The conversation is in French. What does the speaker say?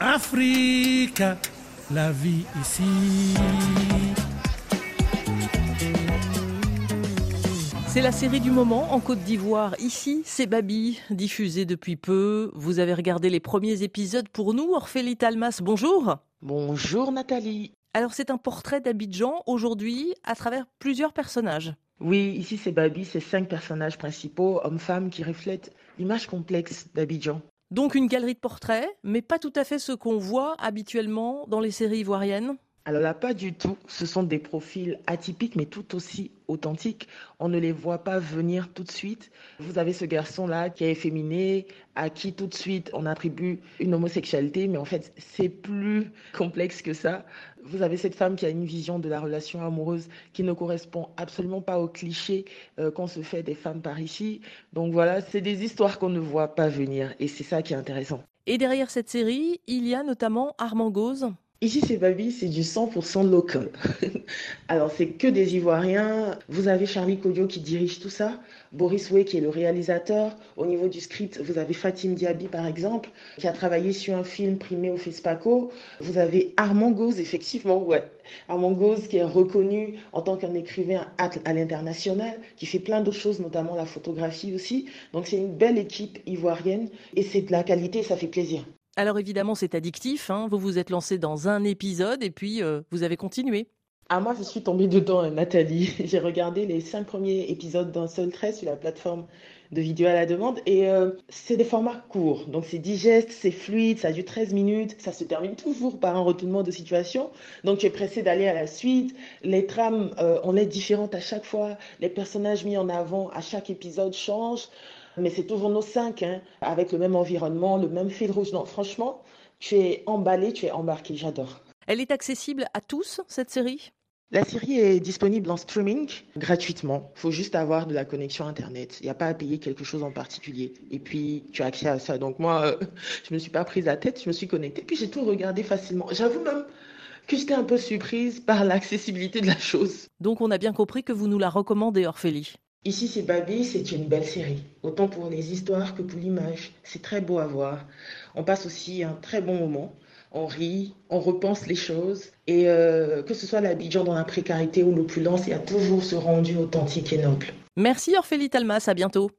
Afrique, la vie ici. C'est la série du moment en Côte d'Ivoire. Ici, c'est Babi, diffusée depuis peu. Vous avez regardé les premiers épisodes pour nous. Orphélie Talmas, bonjour. Bonjour Nathalie. Alors c'est un portrait d'Abidjan aujourd'hui à travers plusieurs personnages. Oui, ici c'est Babi, c'est cinq personnages principaux, hommes-femmes, qui reflètent l'image complexe d'Abidjan. Donc une galerie de portraits, mais pas tout à fait ce qu'on voit habituellement dans les séries ivoiriennes. Alors là, pas du tout. Ce sont des profils atypiques, mais tout aussi authentiques. On ne les voit pas venir tout de suite. Vous avez ce garçon-là qui est efféminé, à qui tout de suite on attribue une homosexualité, mais en fait, c'est plus complexe que ça. Vous avez cette femme qui a une vision de la relation amoureuse qui ne correspond absolument pas aux clichés euh, qu'on se fait des femmes par ici. Donc voilà, c'est des histoires qu'on ne voit pas venir, et c'est ça qui est intéressant. Et derrière cette série, il y a notamment Armand Gauze. Ici, c'est Babi, c'est du 100% local. Alors, c'est que des Ivoiriens. Vous avez Charlie Kodio qui dirige tout ça, Boris Way qui est le réalisateur. Au niveau du script, vous avez Fatim Diaby, par exemple, qui a travaillé sur un film primé au FESPACO. Vous avez Armand Gauze, effectivement. Armand Gauze qui est reconnu en tant qu'un écrivain à l'international, qui fait plein d'autres choses, notamment la photographie aussi. Donc, c'est une belle équipe ivoirienne et c'est de la qualité, ça fait plaisir. Alors évidemment, c'est addictif. Hein. Vous vous êtes lancé dans un épisode et puis euh, vous avez continué. Ah, moi, je suis tombée dedans, hein, Nathalie. J'ai regardé les cinq premiers épisodes d'un seul trait sur la plateforme de vidéo à la demande. Et euh, c'est des formats courts. Donc, c'est digeste, c'est fluide, ça dure 13 minutes. Ça se termine toujours par un retournement de situation. Donc, tu es pressé d'aller à la suite. Les trames, euh, on est différentes à chaque fois. Les personnages mis en avant à chaque épisode changent mais c'est toujours nos cinq, hein, avec le même environnement, le même fil rouge. Non, franchement, tu es emballé, tu es embarqué, j'adore. Elle est accessible à tous, cette série? La série est disponible en streaming gratuitement. Il faut juste avoir de la connexion Internet. Il n'y a pas à payer quelque chose en particulier. Et puis, tu as accès à ça. Donc moi, je je me suis pas prise la tête, je me suis connectée. Puis j'ai tout regardé facilement. J'avoue même que j'étais un peu surprise par l'accessibilité de la chose. Donc on a bien compris que vous nous la recommandez, Orphélie. Ici, c'est Babi, c'est une belle série, autant pour les histoires que pour l'image. C'est très beau à voir. On passe aussi un très bon moment. On rit, on repense les choses. Et euh, que ce soit l'Abidjan dans la précarité ou l'opulence, il y a toujours ce rendu authentique et noble. Merci Orphélie Talmas, à bientôt.